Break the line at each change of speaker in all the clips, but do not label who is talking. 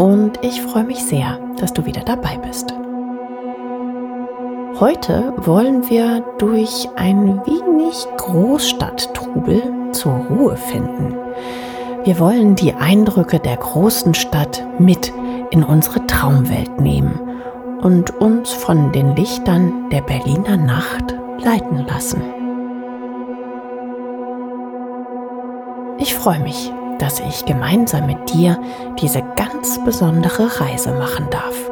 und ich freue mich sehr, dass du wieder dabei bist. Heute wollen wir durch ein wenig Großstadttrubel zur Ruhe finden. Wir wollen die Eindrücke der großen Stadt mit in unsere Traumwelt nehmen und uns von den Lichtern der Berliner Nacht leiten lassen. Ich freue mich, dass ich gemeinsam mit dir diese ganz besondere Reise machen darf.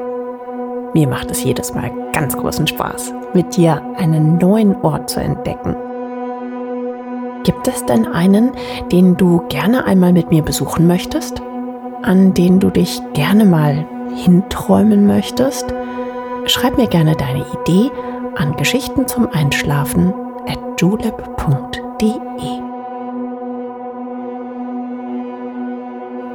Mir macht es jedes Mal ganz großen Spaß, mit dir einen neuen Ort zu entdecken. Gibt es denn einen, den du gerne einmal mit mir besuchen möchtest? An den du dich gerne mal hinträumen möchtest? Schreib mir gerne deine Idee an Geschichten zum Einschlafen at julep.de.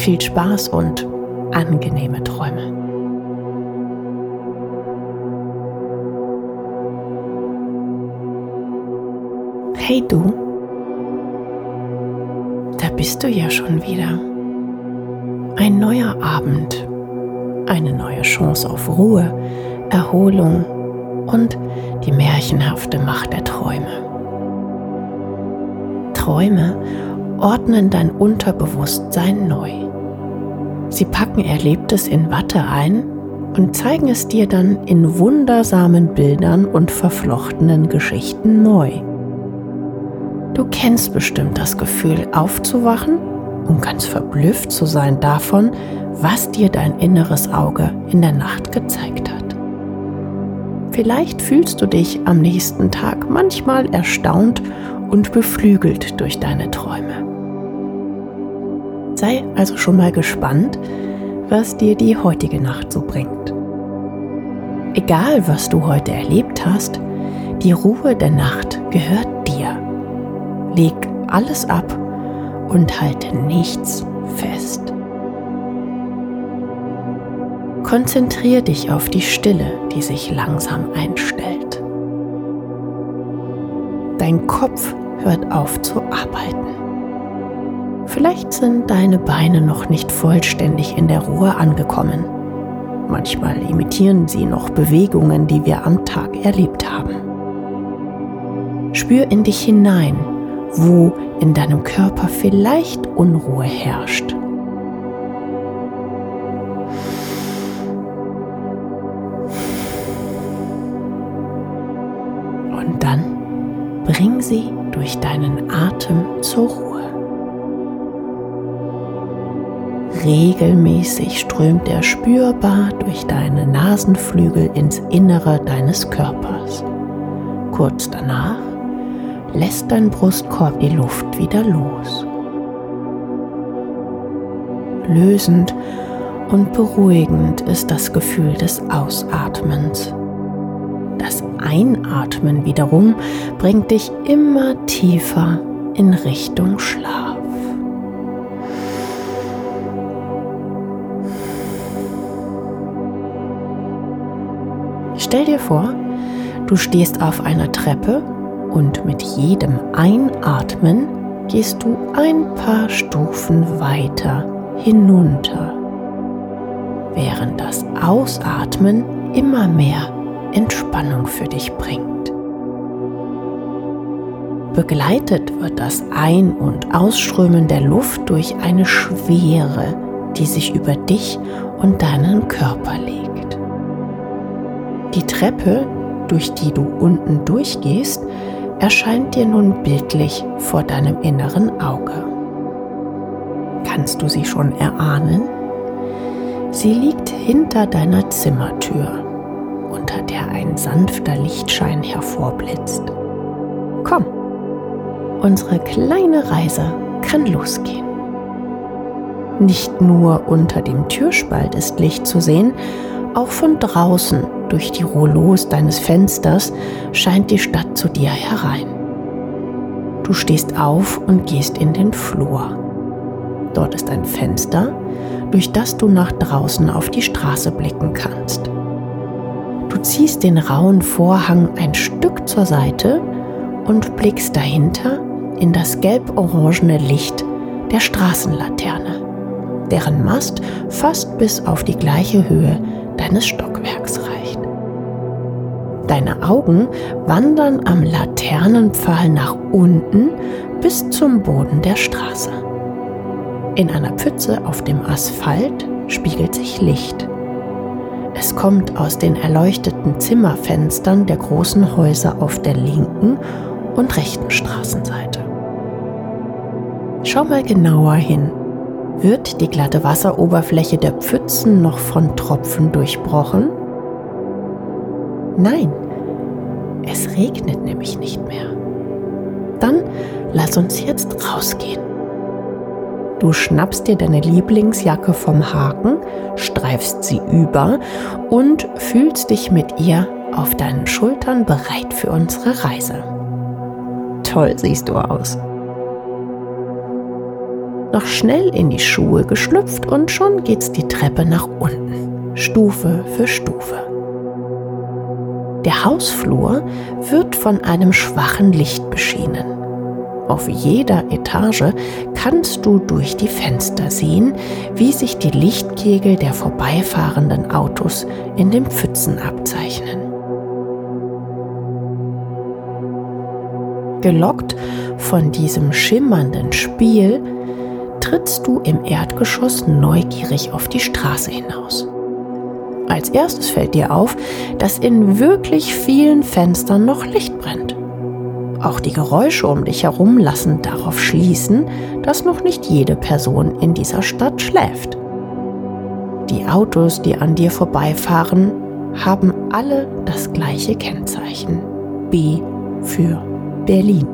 Viel Spaß und angenehme Träume. Hey du, da bist du ja schon wieder. Ein neuer Abend, eine neue Chance auf Ruhe, Erholung und die märchenhafte Macht der Träume. Träume ordnen dein Unterbewusstsein neu. Sie packen Erlebtes in Watte ein und zeigen es dir dann in wundersamen Bildern und verflochtenen Geschichten neu. Du kennst bestimmt das Gefühl, aufzuwachen und ganz verblüfft zu sein davon, was dir dein inneres Auge in der Nacht gezeigt hat. Vielleicht fühlst du dich am nächsten Tag manchmal erstaunt und beflügelt durch deine Träume. Sei also schon mal gespannt, was dir die heutige Nacht so bringt. Egal, was du heute erlebt hast, die Ruhe der Nacht gehört dir. Leg alles ab und halte nichts fest. Konzentrier dich auf die Stille, die sich langsam einstellt. Dein Kopf hört auf zu arbeiten. Vielleicht sind deine Beine noch nicht vollständig in der Ruhe angekommen. Manchmal imitieren sie noch Bewegungen, die wir am Tag erlebt haben. Spür in dich hinein, wo in deinem Körper vielleicht Unruhe herrscht. Und dann bring sie durch deinen Atem zur Ruhe. Regelmäßig strömt er spürbar durch deine Nasenflügel ins Innere deines Körpers. Kurz danach lässt dein Brustkorb die Luft wieder los. Lösend und beruhigend ist das Gefühl des Ausatmens. Das Einatmen wiederum bringt dich immer tiefer in Richtung Schlaf. Stell dir vor, du stehst auf einer Treppe und mit jedem Einatmen gehst du ein paar Stufen weiter hinunter, während das Ausatmen immer mehr Entspannung für dich bringt. Begleitet wird das Ein- und Ausströmen der Luft durch eine Schwere, die sich über dich und deinen Körper legt. Die Treppe, durch die du unten durchgehst, erscheint dir nun bildlich vor deinem inneren Auge. Kannst du sie schon erahnen? Sie liegt hinter deiner Zimmertür, unter der ein sanfter Lichtschein hervorblitzt. Komm, unsere kleine Reise kann losgehen. Nicht nur unter dem Türspalt ist Licht zu sehen, auch von draußen durch die Rollos deines Fensters scheint die Stadt zu dir herein. Du stehst auf und gehst in den Flur. Dort ist ein Fenster, durch das du nach draußen auf die Straße blicken kannst. Du ziehst den rauen Vorhang ein Stück zur Seite und blickst dahinter in das gelb-orangene Licht der Straßenlaterne, deren Mast fast bis auf die gleiche Höhe deines Stockwerks reicht. Deine Augen wandern am Laternenpfahl nach unten bis zum Boden der Straße. In einer Pfütze auf dem Asphalt spiegelt sich Licht. Es kommt aus den erleuchteten Zimmerfenstern der großen Häuser auf der linken und rechten Straßenseite. Schau mal genauer hin. Wird die glatte Wasseroberfläche der Pfützen noch von Tropfen durchbrochen? Nein, es regnet nämlich nicht mehr. Dann lass uns jetzt rausgehen. Du schnappst dir deine Lieblingsjacke vom Haken, streifst sie über und fühlst dich mit ihr auf deinen Schultern bereit für unsere Reise. Toll siehst du aus noch schnell in die Schuhe geschlüpft und schon geht's die Treppe nach unten, Stufe für Stufe. Der Hausflur wird von einem schwachen Licht beschienen. Auf jeder Etage kannst du durch die Fenster sehen, wie sich die Lichtkegel der vorbeifahrenden Autos in den Pfützen abzeichnen. Gelockt von diesem schimmernden Spiel trittst du im Erdgeschoss neugierig auf die Straße hinaus. Als erstes fällt dir auf, dass in wirklich vielen Fenstern noch Licht brennt. Auch die Geräusche um dich herum lassen darauf schließen, dass noch nicht jede Person in dieser Stadt schläft. Die Autos, die an dir vorbeifahren, haben alle das gleiche Kennzeichen. B für Berlin.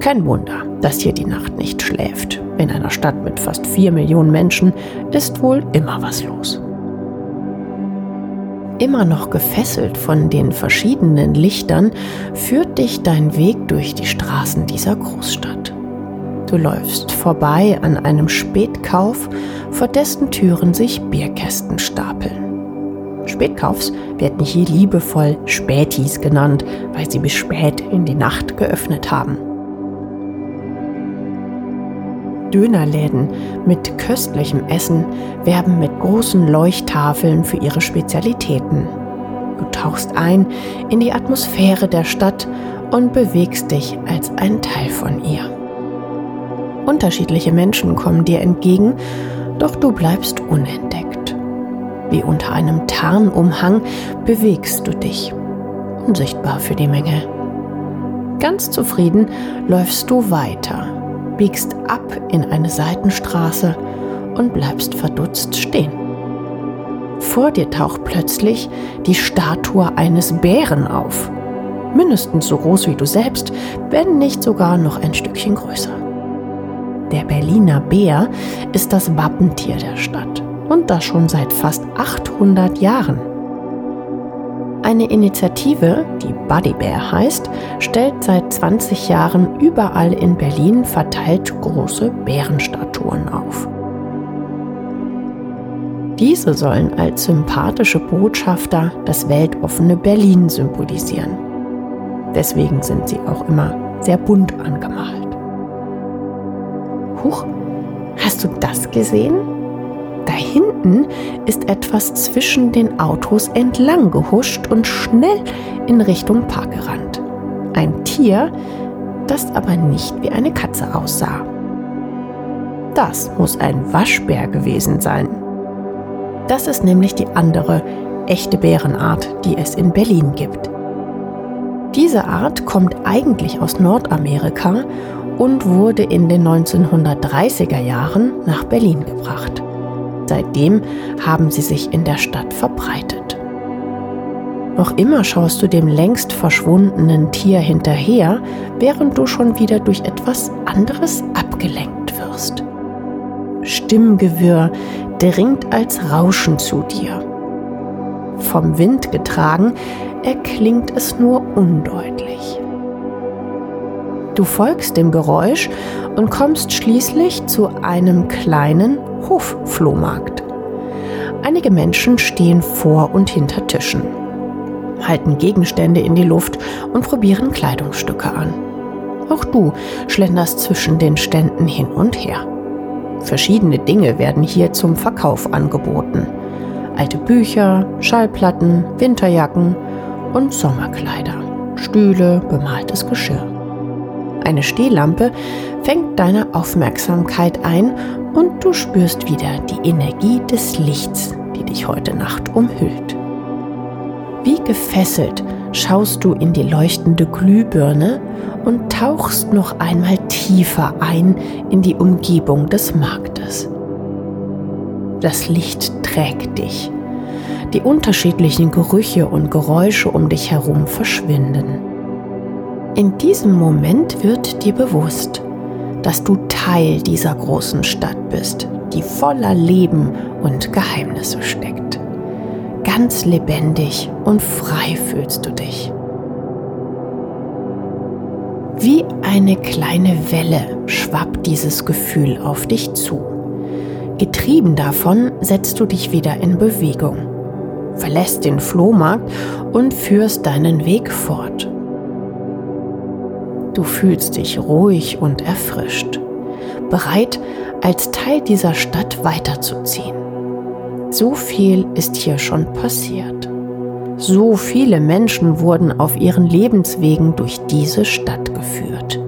Kein Wunder, dass hier die Nacht nicht schläft. In einer Stadt mit fast vier Millionen Menschen ist wohl immer was los. Immer noch gefesselt von den verschiedenen Lichtern führt dich dein Weg durch die Straßen dieser Großstadt. Du läufst vorbei an einem Spätkauf, vor dessen Türen sich Bierkästen stapeln. Spätkaufs werden hier liebevoll Spätis genannt, weil sie bis spät in die Nacht geöffnet haben. Dönerläden mit köstlichem Essen werben mit großen Leuchttafeln für ihre Spezialitäten. Du tauchst ein in die Atmosphäre der Stadt und bewegst dich als ein Teil von ihr. Unterschiedliche Menschen kommen dir entgegen, doch du bleibst unentdeckt. Wie unter einem Tarnumhang bewegst du dich, unsichtbar für die Menge. Ganz zufrieden läufst du weiter biegst ab in eine Seitenstraße und bleibst verdutzt stehen. Vor dir taucht plötzlich die Statue eines Bären auf. Mindestens so groß wie du selbst, wenn nicht sogar noch ein Stückchen größer. Der Berliner Bär ist das Wappentier der Stadt und das schon seit fast 800 Jahren. Eine Initiative, die Buddy Bear heißt, stellt seit 20 Jahren überall in Berlin verteilt große Bärenstatuen auf. Diese sollen als sympathische Botschafter das weltoffene Berlin symbolisieren. Deswegen sind sie auch immer sehr bunt angemalt. Huch, hast du das gesehen? Da hinten ist etwas zwischen den Autos entlang gehuscht und schnell in Richtung Park gerannt. Ein Tier, das aber nicht wie eine Katze aussah. Das muss ein Waschbär gewesen sein. Das ist nämlich die andere echte Bärenart, die es in Berlin gibt. Diese Art kommt eigentlich aus Nordamerika und wurde in den 1930er Jahren nach Berlin gebracht. Seitdem haben sie sich in der Stadt verbreitet. Noch immer schaust du dem längst verschwundenen Tier hinterher, während du schon wieder durch etwas anderes abgelenkt wirst. Stimmgewirr dringt als Rauschen zu dir. Vom Wind getragen, erklingt es nur undeutlich. Du folgst dem Geräusch und kommst schließlich zu einem kleinen Hofflohmarkt. Einige Menschen stehen vor und hinter Tischen, halten Gegenstände in die Luft und probieren Kleidungsstücke an. Auch du schlenderst zwischen den Ständen hin und her. Verschiedene Dinge werden hier zum Verkauf angeboten. Alte Bücher, Schallplatten, Winterjacken und Sommerkleider, Stühle, bemaltes Geschirr. Eine Stehlampe fängt deine Aufmerksamkeit ein und du spürst wieder die Energie des Lichts, die dich heute Nacht umhüllt. Wie gefesselt schaust du in die leuchtende Glühbirne und tauchst noch einmal tiefer ein in die Umgebung des Marktes. Das Licht trägt dich. Die unterschiedlichen Gerüche und Geräusche um dich herum verschwinden. In diesem Moment wird dir bewusst, dass du Teil dieser großen Stadt bist, die voller Leben und Geheimnisse steckt. Ganz lebendig und frei fühlst du dich. Wie eine kleine Welle schwappt dieses Gefühl auf dich zu. Getrieben davon setzt du dich wieder in Bewegung, verlässt den Flohmarkt und führst deinen Weg fort. Du fühlst dich ruhig und erfrischt, bereit, als Teil dieser Stadt weiterzuziehen. So viel ist hier schon passiert. So viele Menschen wurden auf ihren Lebenswegen durch diese Stadt geführt.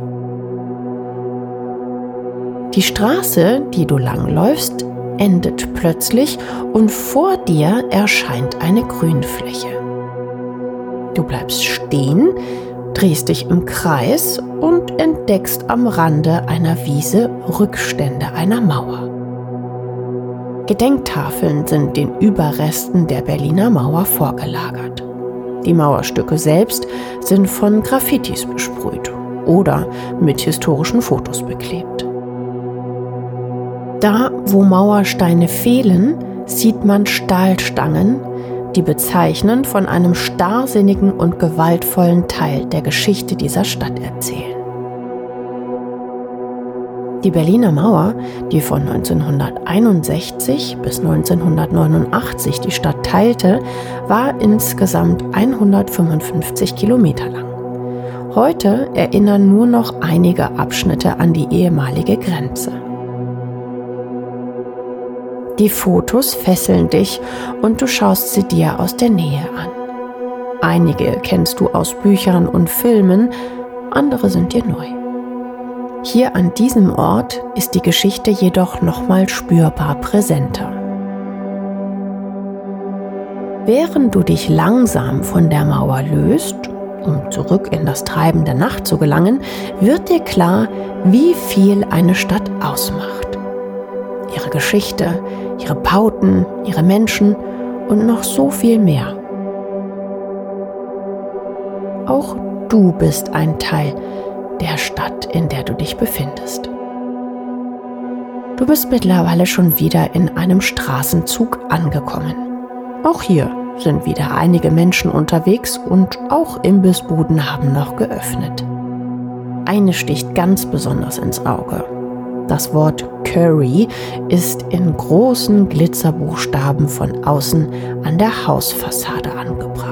Die Straße, die du langläufst, endet plötzlich und vor dir erscheint eine Grünfläche. Du bleibst stehen, drehst dich im Kreis und entdeckst am Rande einer Wiese Rückstände einer Mauer. Gedenktafeln sind den Überresten der Berliner Mauer vorgelagert. Die Mauerstücke selbst sind von Graffitis besprüht oder mit historischen Fotos beklebt. Da, wo Mauersteine fehlen, sieht man Stahlstangen, die bezeichnend von einem starrsinnigen und gewaltvollen Teil der Geschichte dieser Stadt erzählen. Die Berliner Mauer, die von 1961 bis 1989 die Stadt teilte, war insgesamt 155 Kilometer lang. Heute erinnern nur noch einige Abschnitte an die ehemalige Grenze. Die Fotos fesseln dich und du schaust sie dir aus der Nähe an. Einige kennst du aus Büchern und Filmen, andere sind dir neu. Hier an diesem Ort ist die Geschichte jedoch nochmal spürbar präsenter. Während du dich langsam von der Mauer löst, um zurück in das Treiben der Nacht zu gelangen, wird dir klar, wie viel eine Stadt ausmacht. Ihre Geschichte, ihre Bauten, ihre Menschen und noch so viel mehr. Auch du bist ein Teil der Stadt, in der du dich befindest. Du bist mittlerweile schon wieder in einem Straßenzug angekommen. Auch hier sind wieder einige Menschen unterwegs und auch Imbissbuden haben noch geöffnet. Eine sticht ganz besonders ins Auge. Das Wort Curry ist in großen Glitzerbuchstaben von außen an der Hausfassade angebracht.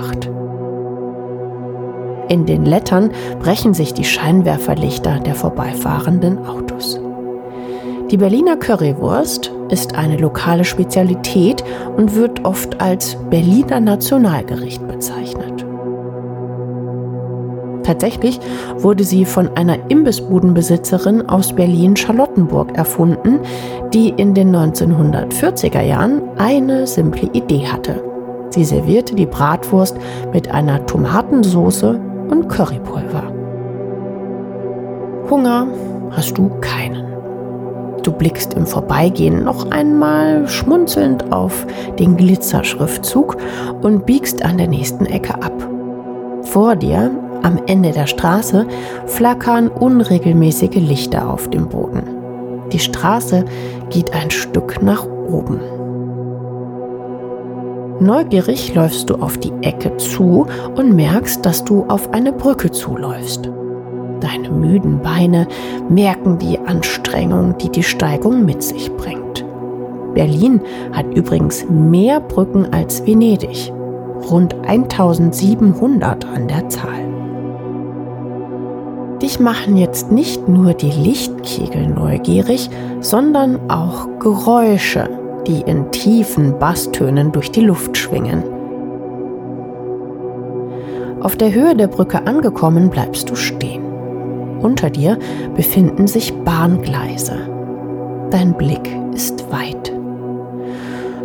In den Lettern brechen sich die Scheinwerferlichter der vorbeifahrenden Autos. Die Berliner Currywurst ist eine lokale Spezialität und wird oft als Berliner Nationalgericht bezeichnet. Tatsächlich wurde sie von einer Imbissbudenbesitzerin aus Berlin-Charlottenburg erfunden, die in den 1940er Jahren eine simple Idee hatte. Sie servierte die Bratwurst mit einer Tomatensoße und Currypulver. Hunger hast du keinen. Du blickst im Vorbeigehen noch einmal schmunzelnd auf den Glitzerschriftzug und biegst an der nächsten Ecke ab. Vor dir, am Ende der Straße, flackern unregelmäßige Lichter auf dem Boden. Die Straße geht ein Stück nach oben. Neugierig läufst du auf die Ecke zu und merkst, dass du auf eine Brücke zuläufst. Deine müden Beine merken die Anstrengung, die die Steigung mit sich bringt. Berlin hat übrigens mehr Brücken als Venedig, rund 1700 an der Zahl. Dich machen jetzt nicht nur die Lichtkegel neugierig, sondern auch Geräusche, die in tiefen Basstönen durch die Luft schwingen. Auf der Höhe der Brücke angekommen bleibst du stehen. Unter dir befinden sich Bahngleise. Dein Blick ist weit.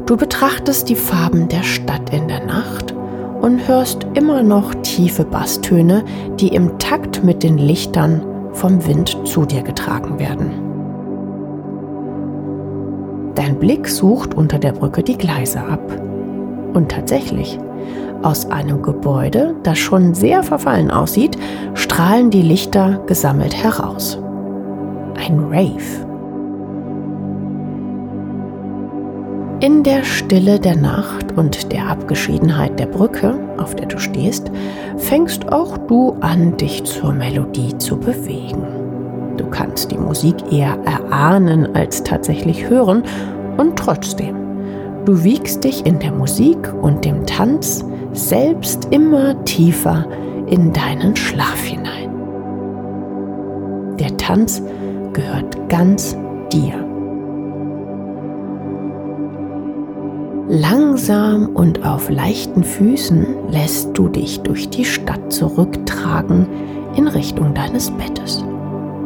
Du betrachtest die Farben der Stadt in der Nacht und hörst immer noch tiefe Basstöne, die im Takt mit den Lichtern vom Wind zu dir getragen werden. Dein Blick sucht unter der Brücke die Gleise ab. Und tatsächlich, aus einem Gebäude, das schon sehr verfallen aussieht, strahlen die Lichter gesammelt heraus. Ein Rave. In der Stille der Nacht und der Abgeschiedenheit der Brücke, auf der du stehst, fängst auch du an, dich zur Melodie zu bewegen. Du kannst die Musik eher erahnen als tatsächlich hören und trotzdem, du wiegst dich in der Musik und dem Tanz selbst immer tiefer in deinen Schlaf hinein. Der Tanz gehört ganz dir. Langsam und auf leichten Füßen lässt du dich durch die Stadt zurücktragen in Richtung deines Bettes.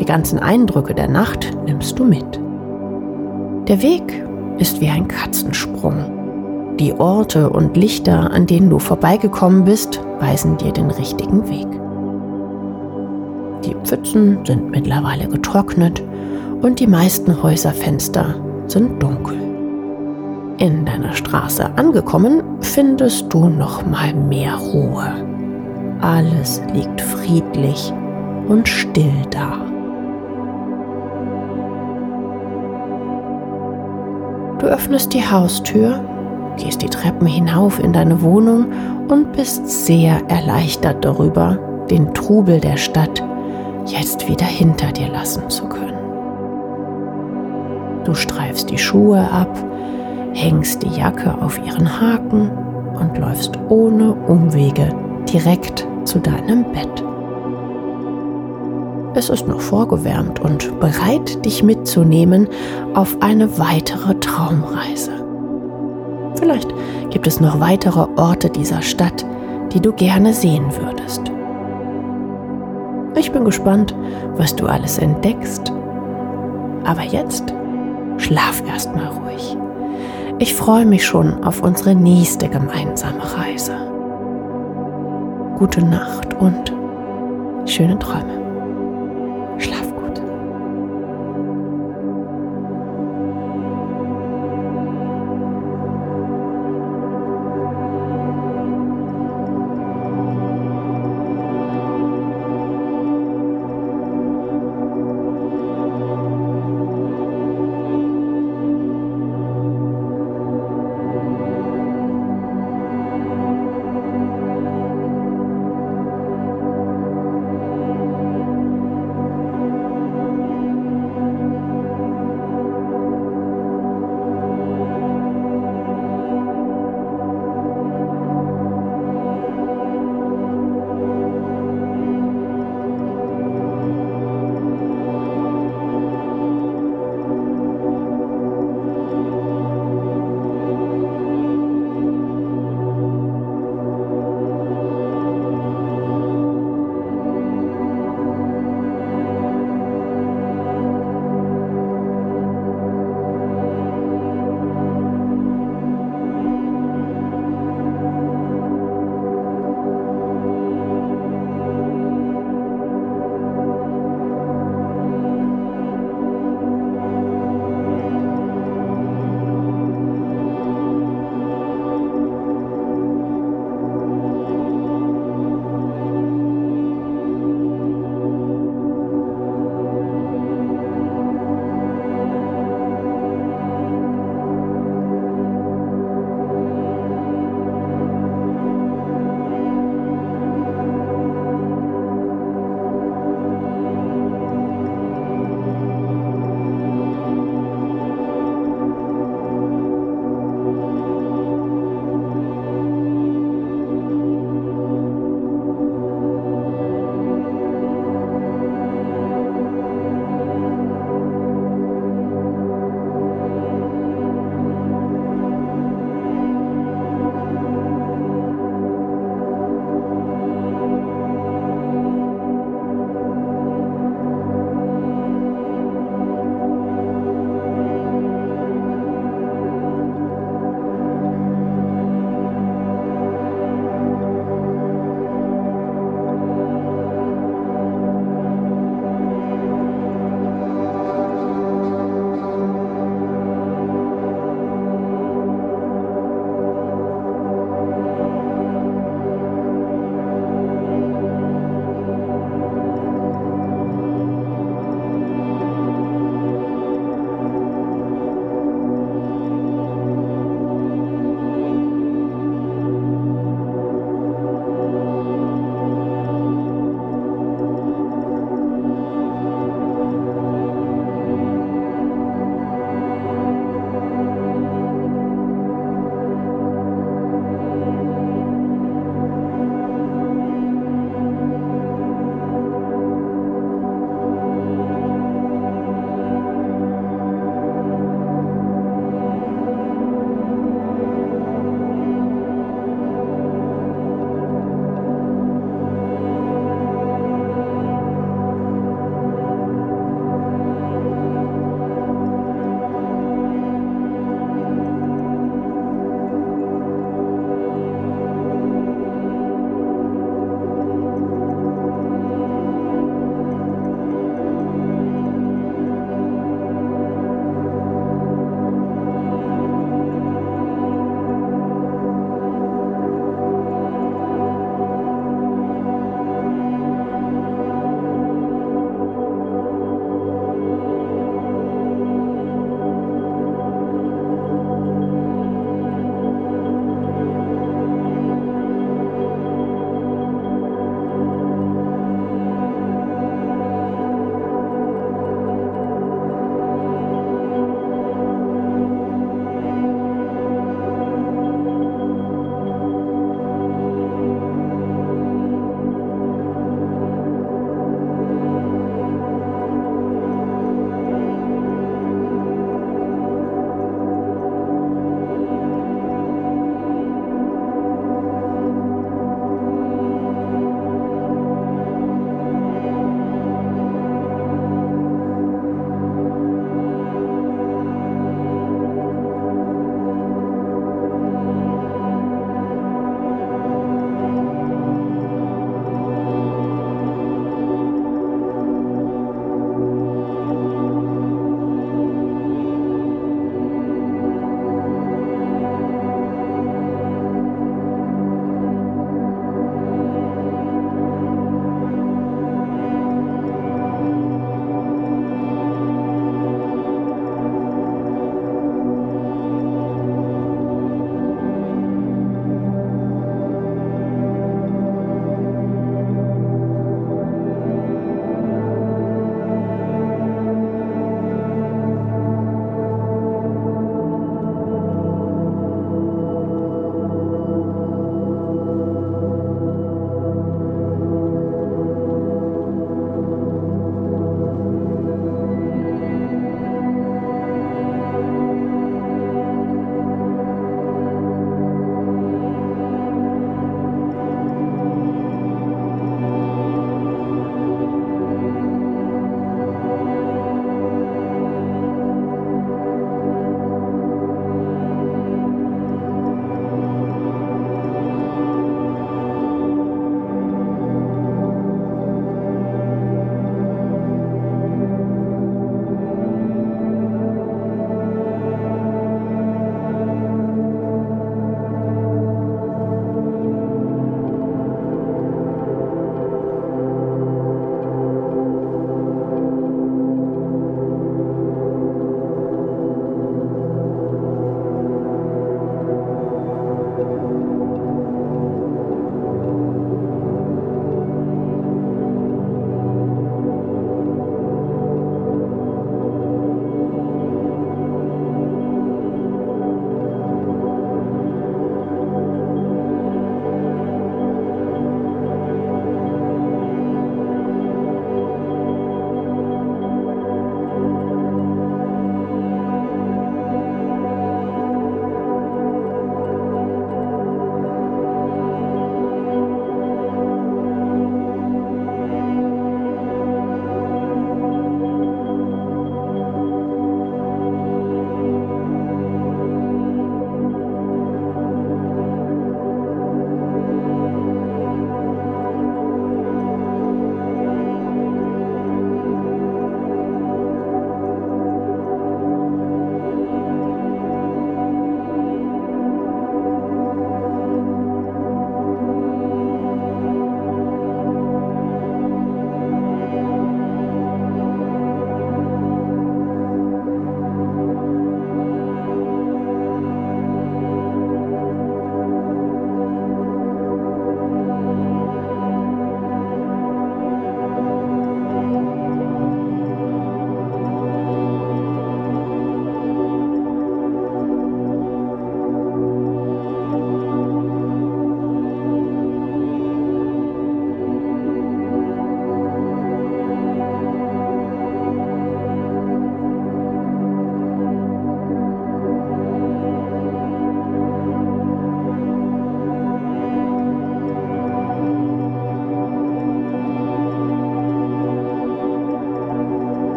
Die ganzen Eindrücke der Nacht nimmst du mit. Der Weg ist wie ein Katzensprung. Die Orte und Lichter, an denen du vorbeigekommen bist, weisen dir den richtigen Weg. Die Pfützen sind mittlerweile getrocknet und die meisten Häuserfenster sind dunkel. In deiner Straße angekommen, findest du noch mal mehr Ruhe. Alles liegt friedlich und still da. Du öffnest die Haustür, gehst die Treppen hinauf in deine Wohnung und bist sehr erleichtert darüber, den Trubel der Stadt jetzt wieder hinter dir lassen zu können. Du streifst die Schuhe ab, hängst die Jacke auf ihren Haken und läufst ohne Umwege direkt zu deinem Bett. Es ist noch vorgewärmt und bereit, dich mitzunehmen auf eine weitere Traumreise. Vielleicht gibt es noch weitere Orte dieser Stadt, die du gerne sehen würdest. Ich bin gespannt, was du alles entdeckst. Aber jetzt schlaf erstmal ruhig. Ich freue mich schon auf unsere nächste gemeinsame Reise. Gute Nacht und schöne Träume.